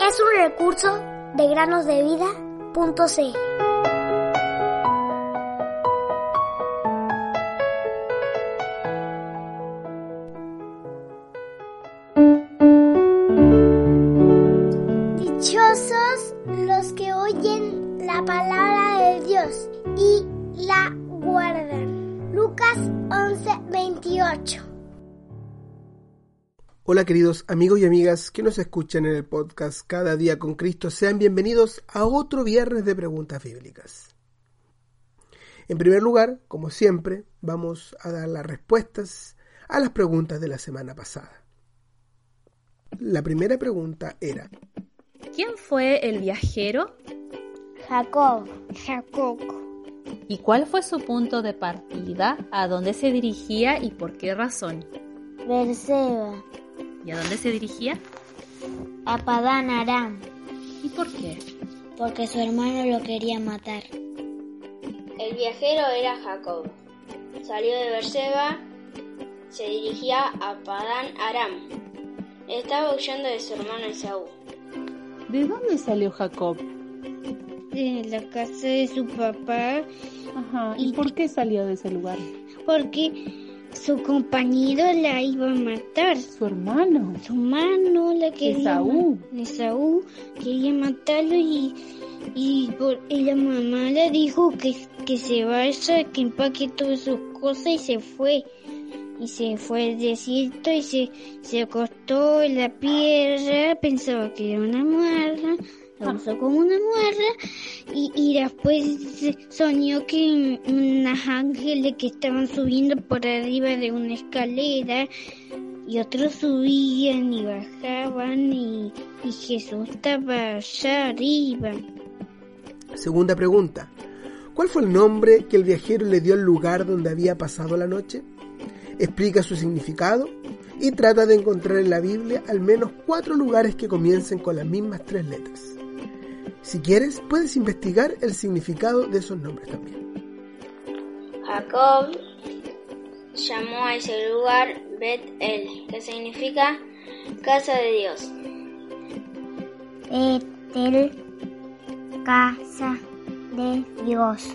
Es un recurso de granosdevida.cl. Dichosos los que oyen la palabra de Dios y la guardan. Lucas 11:28 Hola queridos amigos y amigas que nos escuchan en el podcast Cada día con Cristo, sean bienvenidos a otro viernes de preguntas bíblicas. En primer lugar, como siempre, vamos a dar las respuestas a las preguntas de la semana pasada. La primera pregunta era, ¿Quién fue el viajero? Jacob, Jacob, ¿Y cuál fue su punto de partida? ¿A dónde se dirigía y por qué razón? Berseba, ¿Y a dónde se dirigía? a Padán Aram, ¿Y por qué? porque su hermano lo quería matar. El viajero era Jacob. Salió de Berseba, se dirigía a Padán Aram. Estaba huyendo de su hermano Esaú. ¿De dónde salió Jacob? de la casa de su papá Ajá, ¿y por qué salió de ese lugar? porque su compañero la iba a matar. Su hermano. Su mano la quería Esaú. Esaú quería matarlo y, y, por, y la mamá le dijo que, que se vaya, que empaque todas sus cosas y se fue. Y se fue al desierto y se, se acostó en la piedra, pensaba que era una muerda, la usó como una muerda y, y después soñó que unos ángeles que estaban subiendo por arriba de una escalera y otros subían y bajaban y, y Jesús estaba allá arriba. segunda pregunta, ¿cuál fue el nombre que el viajero le dio al lugar donde había pasado la noche? Explica su significado y trata de encontrar en la Biblia al menos cuatro lugares que comiencen con las mismas tres letras. Si quieres, puedes investigar el significado de esos nombres también. Jacob llamó a ese lugar Bet El, que significa casa de Dios. Betel, casa de Dios.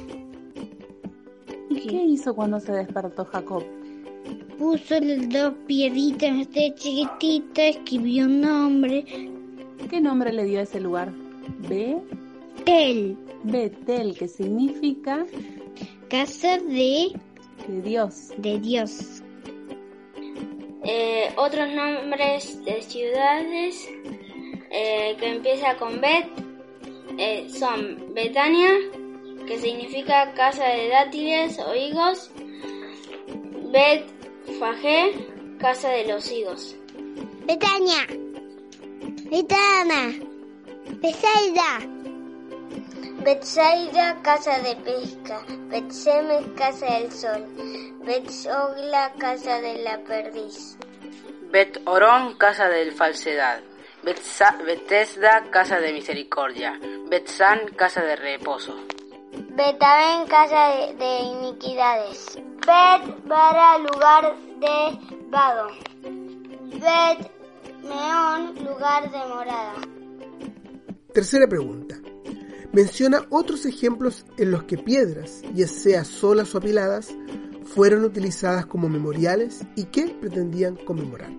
¿Y qué hizo cuando se despertó Jacob? Puso las dos piedritas de chiquitita, escribió un nombre, ¿Qué nombre le dio a ese lugar? Be Tel, Betel, que significa casa de, de Dios. de Dios. Eh, otros nombres de ciudades eh, que empieza con Bet eh, son Betania, que significa casa de dátiles o higos, Bet Fagé, casa de los higos. Betania, Betana, Besaida, Betsaida, casa de pesca, Betsemes, casa del sol, Betsogla, casa de la perdiz. Bet Orón, casa de falsedad. Betesda, casa de misericordia. Betsan, casa de reposo. Betaben, casa de, de iniquidades. Bet Bara, lugar de vado. Bet Meón, lugar de morada. Tercera pregunta. Menciona otros ejemplos en los que piedras, ya sea solas o apiladas, fueron utilizadas como memoriales y que pretendían conmemorar.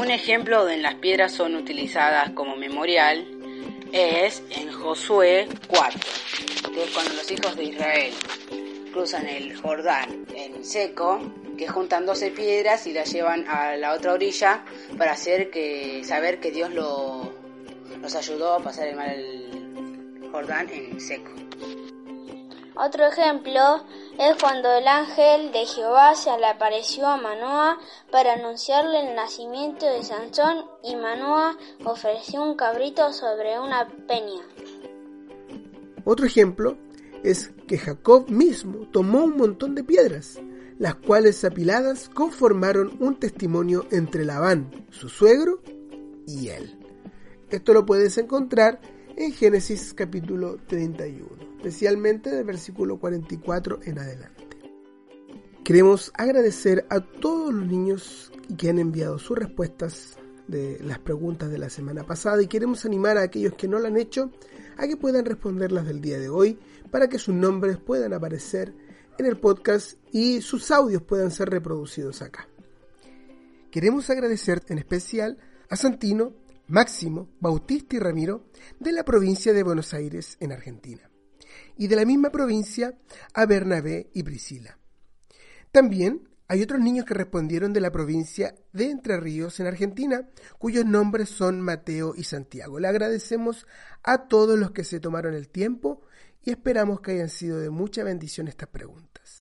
Un ejemplo donde las piedras son utilizadas como memorial es en Josué 4, que es cuando los hijos de Israel cruzan el Jordán en seco, que juntan 12 piedras y las llevan a la otra orilla para hacer que saber que Dios lo, los ayudó a pasar el mar del Jordán en seco. Otro ejemplo es cuando el ángel de Jehová se le apareció a Manoa para anunciarle el nacimiento de Sansón y Manoa ofreció un cabrito sobre una peña. Otro ejemplo es que Jacob mismo tomó un montón de piedras, las cuales apiladas conformaron un testimonio entre Labán, su suegro, y él. Esto lo puedes encontrar en Génesis capítulo 31, especialmente del versículo 44 en adelante. Queremos agradecer a todos los niños que han enviado sus respuestas de las preguntas de la semana pasada y queremos animar a aquellos que no lo han hecho a que puedan responderlas del día de hoy para que sus nombres puedan aparecer en el podcast y sus audios puedan ser reproducidos acá. Queremos agradecer en especial a Santino, Máximo, Bautista y Ramiro de la provincia de Buenos Aires en Argentina y de la misma provincia a Bernabé y Priscila. También hay otros niños que respondieron de la provincia de Entre Ríos en Argentina, cuyos nombres son Mateo y Santiago. Le agradecemos a todos los que se tomaron el tiempo y esperamos que hayan sido de mucha bendición estas preguntas.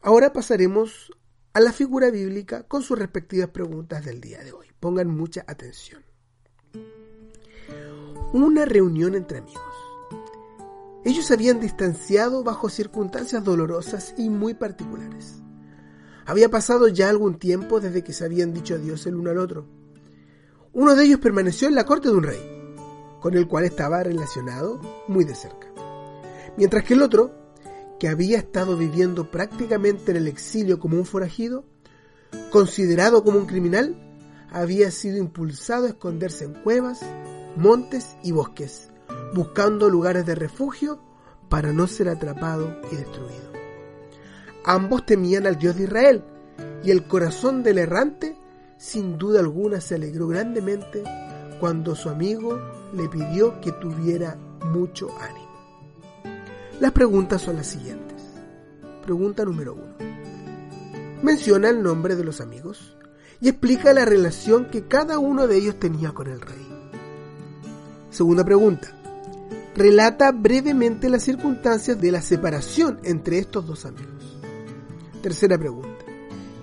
Ahora pasaremos a la figura bíblica con sus respectivas preguntas del día de hoy. Pongan mucha atención. Una reunión entre amigos. Ellos se habían distanciado bajo circunstancias dolorosas y muy particulares. Había pasado ya algún tiempo desde que se habían dicho adiós el uno al otro. Uno de ellos permaneció en la corte de un rey, con el cual estaba relacionado muy de cerca. Mientras que el otro, que había estado viviendo prácticamente en el exilio como un forajido, considerado como un criminal, había sido impulsado a esconderse en cuevas, montes y bosques, buscando lugares de refugio para no ser atrapado y destruido. Ambos temían al Dios de Israel, y el corazón del errante sin duda alguna se alegró grandemente cuando su amigo le pidió que tuviera mucho ánimo. Las preguntas son las siguientes. Pregunta número uno. Menciona el nombre de los amigos y explica la relación que cada uno de ellos tenía con el rey. Segunda pregunta relata brevemente las circunstancias de la separación entre estos dos amigos. Tercera pregunta.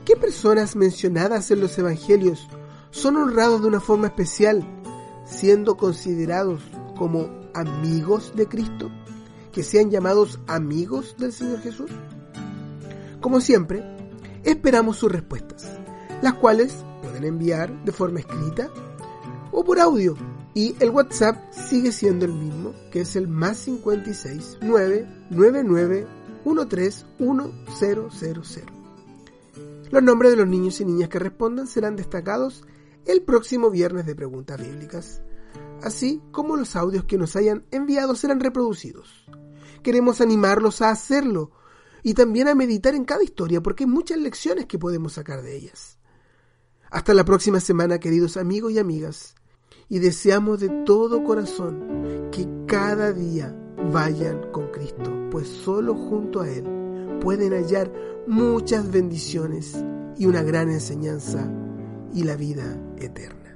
¿Qué personas mencionadas en los evangelios son honrados de una forma especial, siendo considerados como amigos de Cristo? ¿Que sean llamados amigos del Señor Jesús? Como siempre, esperamos sus respuestas, las cuales pueden enviar de forma escrita o por audio y el WhatsApp sigue siendo el mismo, que es el más 56 999 131000. Los nombres de los niños y niñas que respondan serán destacados el próximo viernes de preguntas bíblicas, así como los audios que nos hayan enviado serán reproducidos. Queremos animarlos a hacerlo y también a meditar en cada historia porque hay muchas lecciones que podemos sacar de ellas. Hasta la próxima semana, queridos amigos y amigas y deseamos de todo corazón que cada día vayan con Cristo, pues solo junto a Él pueden hallar muchas bendiciones y una gran enseñanza y la vida eterna.